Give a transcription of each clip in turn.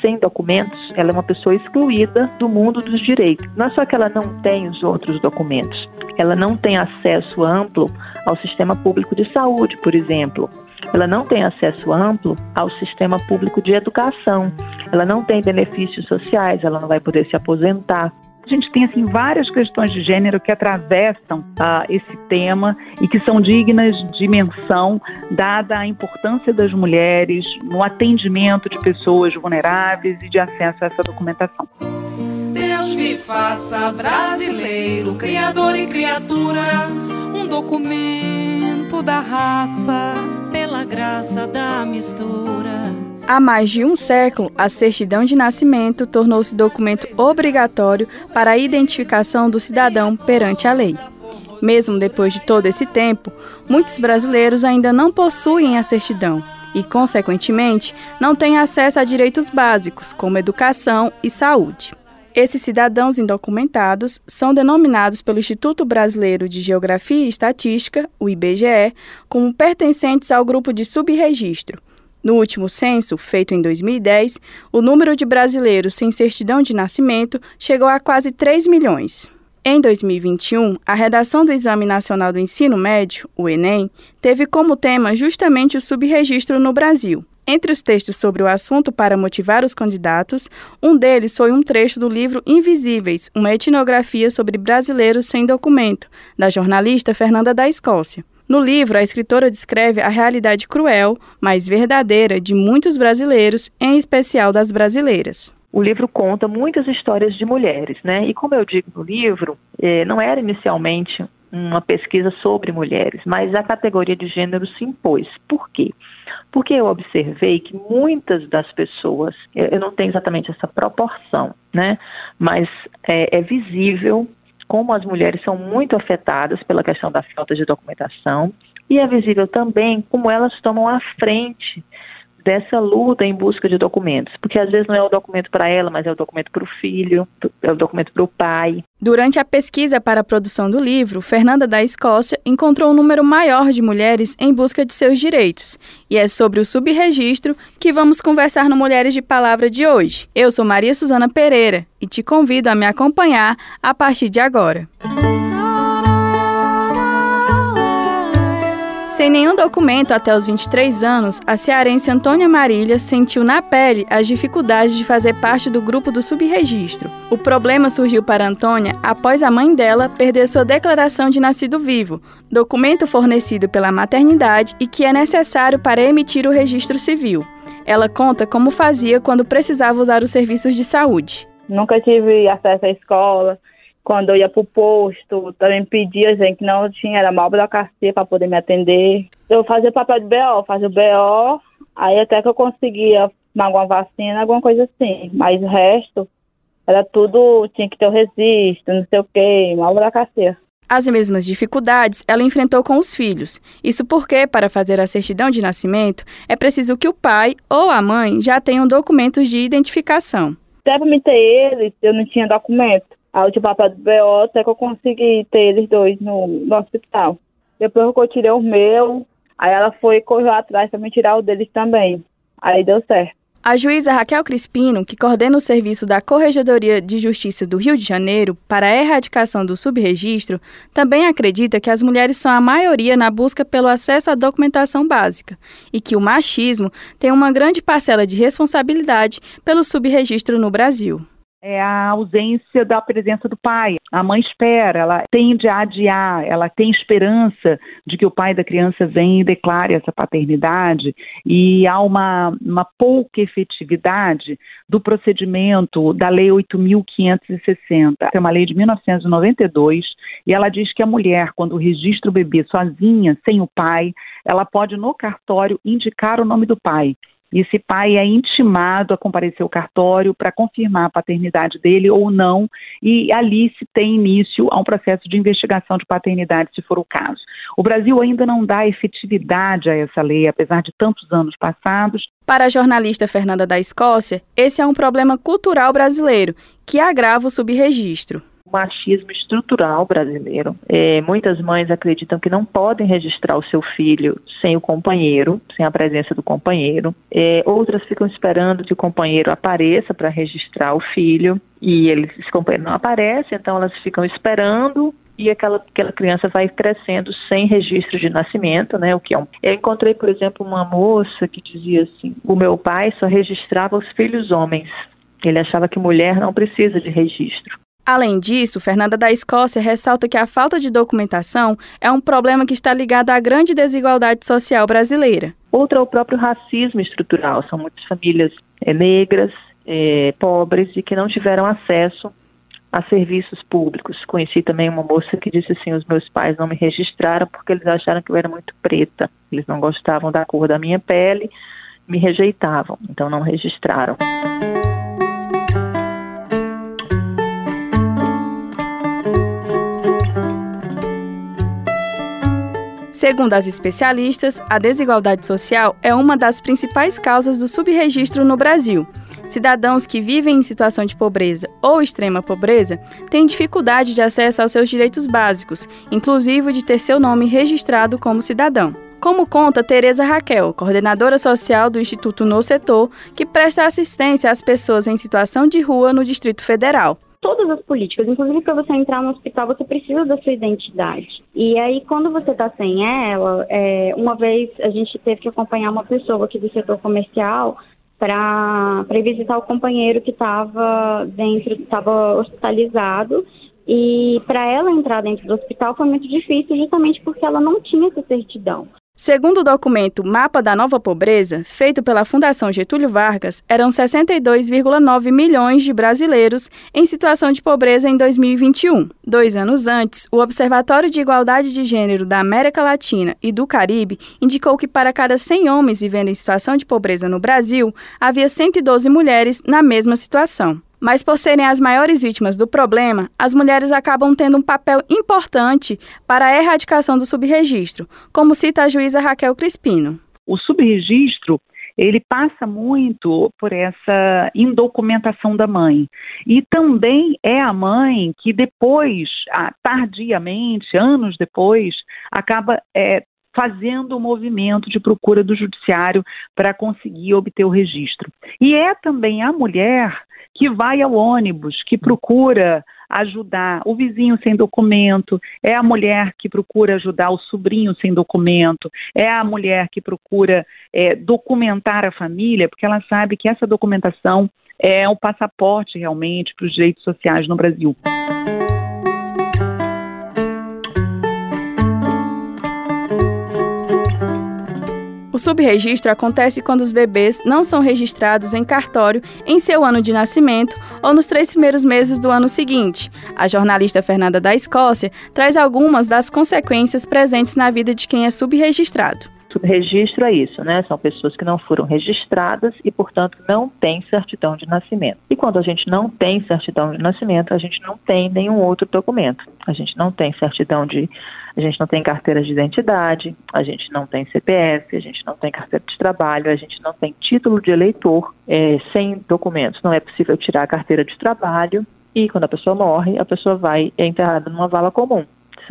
Sem documentos, ela é uma pessoa excluída do mundo dos direitos. Não é só que ela não tem os outros documentos, ela não tem acesso amplo ao sistema público de saúde, por exemplo. Ela não tem acesso amplo ao sistema público de educação. Ela não tem benefícios sociais, ela não vai poder se aposentar. Gente tem assim várias questões de gênero que atravessam ah, esse tema e que são dignas de menção, dada a importância das mulheres no atendimento de pessoas vulneráveis e de acesso a essa documentação. Deus me faça brasileiro, criador e criatura, um documento da raça, pela graça da mistura. Há mais de um século, a certidão de nascimento tornou-se documento obrigatório para a identificação do cidadão perante a lei. Mesmo depois de todo esse tempo, muitos brasileiros ainda não possuem a certidão e, consequentemente, não têm acesso a direitos básicos, como educação e saúde. Esses cidadãos indocumentados são denominados pelo Instituto Brasileiro de Geografia e Estatística, o IBGE, como pertencentes ao grupo de subregistro no último censo, feito em 2010, o número de brasileiros sem certidão de nascimento chegou a quase 3 milhões. Em 2021, a redação do Exame Nacional do Ensino Médio, o Enem, teve como tema justamente o subregistro no Brasil. Entre os textos sobre o assunto para motivar os candidatos, um deles foi um trecho do livro Invisíveis, uma etnografia sobre brasileiros sem documento, da jornalista Fernanda da Escócia. No livro, a escritora descreve a realidade cruel, mas verdadeira, de muitos brasileiros, em especial das brasileiras. O livro conta muitas histórias de mulheres, né? E como eu digo no livro, eh, não era inicialmente uma pesquisa sobre mulheres, mas a categoria de gênero se impôs. Por quê? Porque eu observei que muitas das pessoas, eu não tenho exatamente essa proporção, né? Mas é, é visível como as mulheres são muito afetadas pela questão da falta de documentação e é visível também como elas tomam a frente dessa luta em busca de documentos, porque às vezes não é o documento para ela, mas é o documento para o filho, é o documento para o pai. Durante a pesquisa para a produção do livro, Fernanda da Escócia encontrou um número maior de mulheres em busca de seus direitos, e é sobre o subregistro que vamos conversar no Mulheres de Palavra de hoje. Eu sou Maria Suzana Pereira e te convido a me acompanhar a partir de agora. Sem nenhum documento até os 23 anos, a cearense Antônia Marília sentiu na pele as dificuldades de fazer parte do grupo do subregistro. O problema surgiu para Antônia após a mãe dela perder sua declaração de nascido vivo, documento fornecido pela maternidade e que é necessário para emitir o registro civil. Ela conta como fazia quando precisava usar os serviços de saúde. Nunca tive acesso à escola, quando eu ia pro posto, também pedia, gente, que não tinha, era mal burocracia para poder me atender. Eu fazia papel de BO, fazia o BO, aí até que eu conseguia alguma vacina, alguma coisa assim. Mas o resto era tudo, tinha que ter o registro, não sei o quê, mal burocracia. As mesmas dificuldades ela enfrentou com os filhos. Isso porque, para fazer a certidão de nascimento, é preciso que o pai ou a mãe já tenham documentos de identificação. Até para me ter eles, eu não tinha documento. Aí eu tive papel do BO até que eu consegui ter eles dois no, no hospital. Depois que eu tirei o meu, aí ela foi correr atrás para me tirar o deles também. Aí deu certo. A juíza Raquel Crispino, que coordena o serviço da Corregedoria de Justiça do Rio de Janeiro para a erradicação do subregistro, também acredita que as mulheres são a maioria na busca pelo acesso à documentação básica e que o machismo tem uma grande parcela de responsabilidade pelo subregistro no Brasil é a ausência da presença do pai. A mãe espera, ela tende a adiar, ela tem esperança de que o pai da criança venha e declare essa paternidade, e há uma, uma pouca efetividade do procedimento da Lei 8.560. É uma lei de 1992 e ela diz que a mulher, quando registra o bebê sozinha, sem o pai, ela pode no cartório indicar o nome do pai E esse pai é intimado a comparecer ao cartório para confirmar a paternidade dele ou não, e ali se tem início a um processo de investigação de paternidade, se for o caso. O Brasil ainda não dá efetividade a essa lei, apesar de tantos anos passados. Para a jornalista Fernanda da Escócia, esse é um problema cultural brasileiro que agrava o subregistro machismo estrutural brasileiro. É, muitas mães acreditam que não podem registrar o seu filho sem o companheiro, sem a presença do companheiro. É, outras ficam esperando que o companheiro apareça para registrar o filho e ele, esse companheiro não aparece, então elas ficam esperando e aquela, aquela criança vai crescendo sem registro de nascimento, né? O que é um... Eu encontrei, por exemplo, uma moça que dizia assim: o meu pai só registrava os filhos homens. Ele achava que mulher não precisa de registro. Além disso, Fernanda da Escócia ressalta que a falta de documentação é um problema que está ligado à grande desigualdade social brasileira. Outro é o próprio racismo estrutural. São muitas famílias é, negras, é, pobres e que não tiveram acesso a serviços públicos. Conheci também uma moça que disse assim: os meus pais não me registraram porque eles acharam que eu era muito preta. Eles não gostavam da cor da minha pele, me rejeitavam, então não registraram. Segundo as especialistas, a desigualdade social é uma das principais causas do subregistro no Brasil. Cidadãos que vivem em situação de pobreza ou extrema pobreza têm dificuldade de acesso aos seus direitos básicos, inclusive de ter seu nome registrado como cidadão. Como conta Tereza Raquel, coordenadora social do Instituto No Setor, que presta assistência às pessoas em situação de rua no Distrito Federal todas as políticas. Inclusive, para você entrar no hospital, você precisa da sua identidade. E aí, quando você está sem ela, é, uma vez a gente teve que acompanhar uma pessoa aqui do setor comercial para visitar o companheiro que estava dentro, estava hospitalizado. E para ela entrar dentro do hospital foi muito difícil, justamente porque ela não tinha essa certidão. Segundo o documento Mapa da Nova Pobreza, feito pela Fundação Getúlio Vargas, eram 62,9 milhões de brasileiros em situação de pobreza em 2021. Dois anos antes, o Observatório de Igualdade de Gênero da América Latina e do Caribe indicou que para cada 100 homens vivendo em situação de pobreza no Brasil, havia 112 mulheres na mesma situação. Mas por serem as maiores vítimas do problema, as mulheres acabam tendo um papel importante para a erradicação do subregistro, como cita a juíza Raquel Crispino. O subregistro ele passa muito por essa indocumentação da mãe. E também é a mãe que depois, tardiamente, anos depois, acaba é, fazendo o movimento de procura do judiciário para conseguir obter o registro. E é também a mulher que vai ao ônibus, que procura ajudar o vizinho sem documento, é a mulher que procura ajudar o sobrinho sem documento, é a mulher que procura é, documentar a família, porque ela sabe que essa documentação é o passaporte realmente para os direitos sociais no Brasil. Subregistro acontece quando os bebês não são registrados em cartório em seu ano de nascimento ou nos três primeiros meses do ano seguinte. A jornalista Fernanda da Escócia traz algumas das consequências presentes na vida de quem é subregistrado. Subregistro é isso, né? São pessoas que não foram registradas e, portanto, não têm certidão de nascimento. E quando a gente não tem certidão de nascimento, a gente não tem nenhum outro documento. A gente não tem certidão de. A gente não tem carteira de identidade, a gente não tem CPF, a gente não tem carteira de trabalho, a gente não tem título de eleitor. É, sem documentos não é possível tirar a carteira de trabalho e quando a pessoa morre, a pessoa vai é enterrada numa vala comum,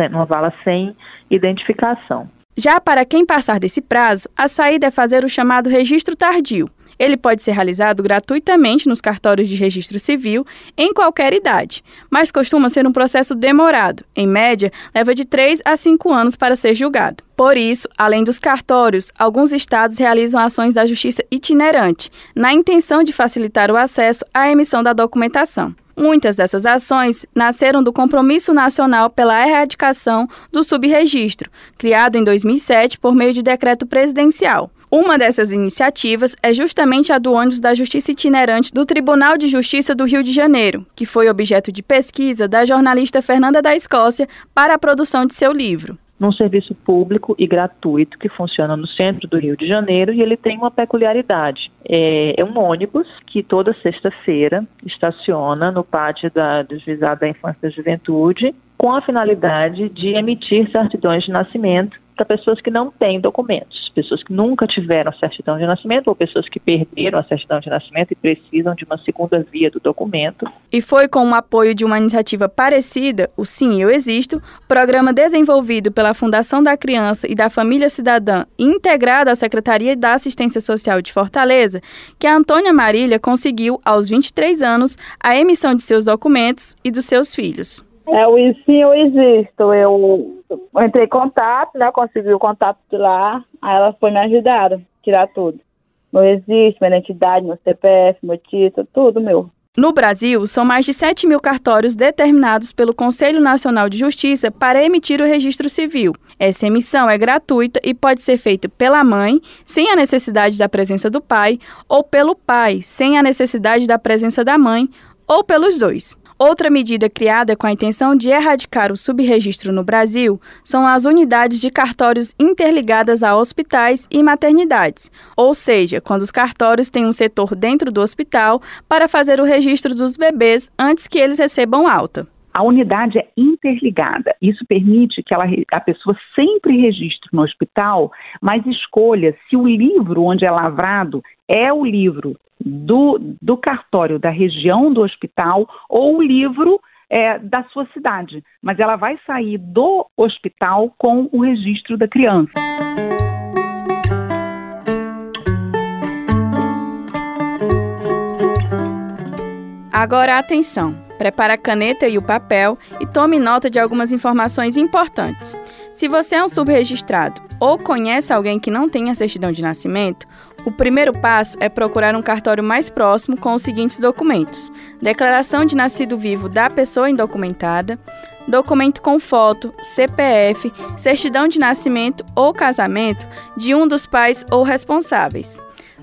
numa vala sem identificação. Já para quem passar desse prazo, a saída é fazer o chamado registro tardio. Ele pode ser realizado gratuitamente nos cartórios de registro civil em qualquer idade, mas costuma ser um processo demorado. Em média, leva de 3 a 5 anos para ser julgado. Por isso, além dos cartórios, alguns estados realizam ações da justiça itinerante, na intenção de facilitar o acesso à emissão da documentação. Muitas dessas ações nasceram do Compromisso Nacional pela Erradicação do Subregistro, criado em 2007 por meio de decreto presidencial. Uma dessas iniciativas é justamente a do ônibus da Justiça Itinerante do Tribunal de Justiça do Rio de Janeiro, que foi objeto de pesquisa da jornalista Fernanda da Escócia para a produção de seu livro. Num serviço público e gratuito que funciona no centro do Rio de Janeiro e ele tem uma peculiaridade. É, é um ônibus que toda sexta-feira estaciona no pátio da, do Juizado da Infância e da Juventude com a finalidade de emitir certidões de nascimento para pessoas que não têm documentos, pessoas que nunca tiveram certidão de nascimento ou pessoas que perderam a certidão de nascimento e precisam de uma segunda via do documento. E foi com o apoio de uma iniciativa parecida, o Sim Eu Existo, programa desenvolvido pela Fundação da Criança e da Família Cidadã integrado à Secretaria da Assistência Social de Fortaleza, que a Antônia Marília conseguiu, aos 23 anos, a emissão de seus documentos e dos seus filhos. É, o sim eu existo. Eu entrei em contato, né? Consegui o contato de lá. Aí ela foi me ajudar a tirar tudo. Meu existe, minha identidade, meu CPF, meu título, tudo meu. No Brasil, são mais de 7 mil cartórios determinados pelo Conselho Nacional de Justiça para emitir o registro civil. Essa emissão é gratuita e pode ser feita pela mãe, sem a necessidade da presença do pai, ou pelo pai, sem a necessidade da presença da mãe, ou pelos dois. Outra medida criada com a intenção de erradicar o subregistro no Brasil são as unidades de cartórios interligadas a hospitais e maternidades, ou seja, quando os cartórios têm um setor dentro do hospital para fazer o registro dos bebês antes que eles recebam alta. A unidade é interligada. Isso permite que ela, a pessoa sempre registre no hospital, mas escolha se o livro onde é lavrado é o livro do, do cartório da região do hospital ou o livro é, da sua cidade. Mas ela vai sair do hospital com o registro da criança. Agora atenção! Prepare a caneta e o papel e tome nota de algumas informações importantes. Se você é um subregistrado ou conhece alguém que não tem a certidão de nascimento, o primeiro passo é procurar um cartório mais próximo com os seguintes documentos: declaração de nascido vivo da pessoa indocumentada, documento com foto, CPF, certidão de nascimento ou casamento de um dos pais ou responsáveis.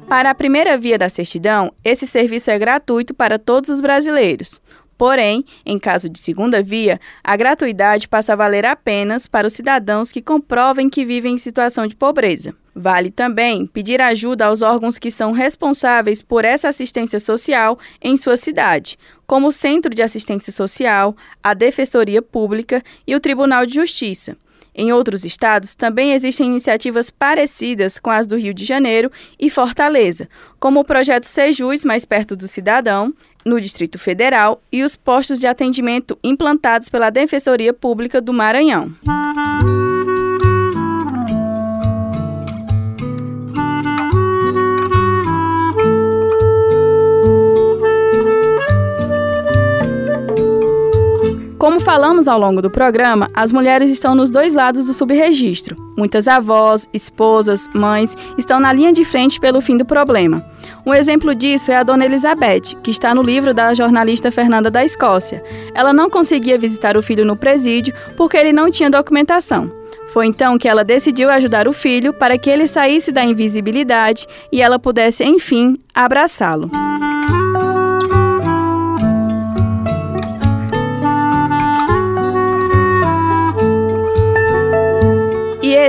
Para a primeira via da certidão, esse serviço é gratuito para todos os brasileiros. Porém, em caso de segunda via, a gratuidade passa a valer apenas para os cidadãos que comprovem que vivem em situação de pobreza. Vale também pedir ajuda aos órgãos que são responsáveis por essa assistência social em sua cidade, como o Centro de Assistência Social, a Defensoria Pública e o Tribunal de Justiça. Em outros estados também existem iniciativas parecidas com as do Rio de Janeiro e Fortaleza, como o projeto Sejus Mais Perto do Cidadão, no Distrito Federal, e os postos de atendimento implantados pela Defensoria Pública do Maranhão. Como falamos ao longo do programa, as mulheres estão nos dois lados do subregistro. Muitas avós, esposas, mães estão na linha de frente pelo fim do problema. Um exemplo disso é a dona Elizabeth, que está no livro da jornalista Fernanda da Escócia. Ela não conseguia visitar o filho no presídio porque ele não tinha documentação. Foi então que ela decidiu ajudar o filho para que ele saísse da invisibilidade e ela pudesse, enfim, abraçá-lo.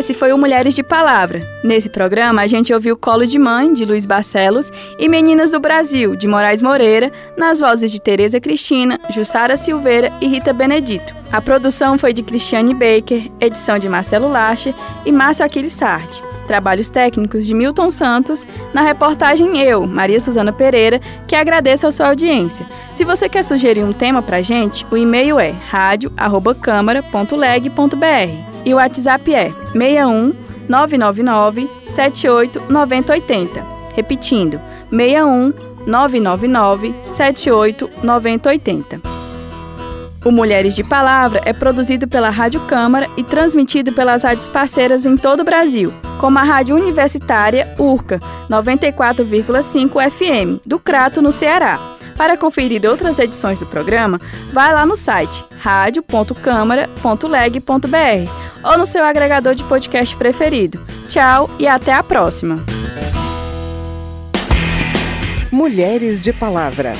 Esse foi o Mulheres de Palavra. Nesse programa, a gente ouviu Colo de Mãe, de Luiz Barcelos, e Meninas do Brasil, de Moraes Moreira, nas vozes de Tereza Cristina, Jussara Silveira e Rita Benedito. A produção foi de Cristiane Baker, edição de Marcelo Lache e Márcio Aquiles Sardi. Trabalhos técnicos de Milton Santos, na reportagem eu, Maria Suzana Pereira, que agradeço a sua audiência. Se você quer sugerir um tema pra gente, o e-mail é radio@câmara.leg.br e o WhatsApp é 61 999 78 9080. Repetindo, 61 999 78 9080. O Mulheres de Palavra é produzido pela Rádio Câmara e transmitido pelas rádios parceiras em todo o Brasil, como a Rádio Universitária URCA 94,5 FM, do Crato, no Ceará. Para conferir outras edições do programa, vá lá no site radio.câmara.leg.br ou no seu agregador de podcast preferido. Tchau e até a próxima! Mulheres de Palavra.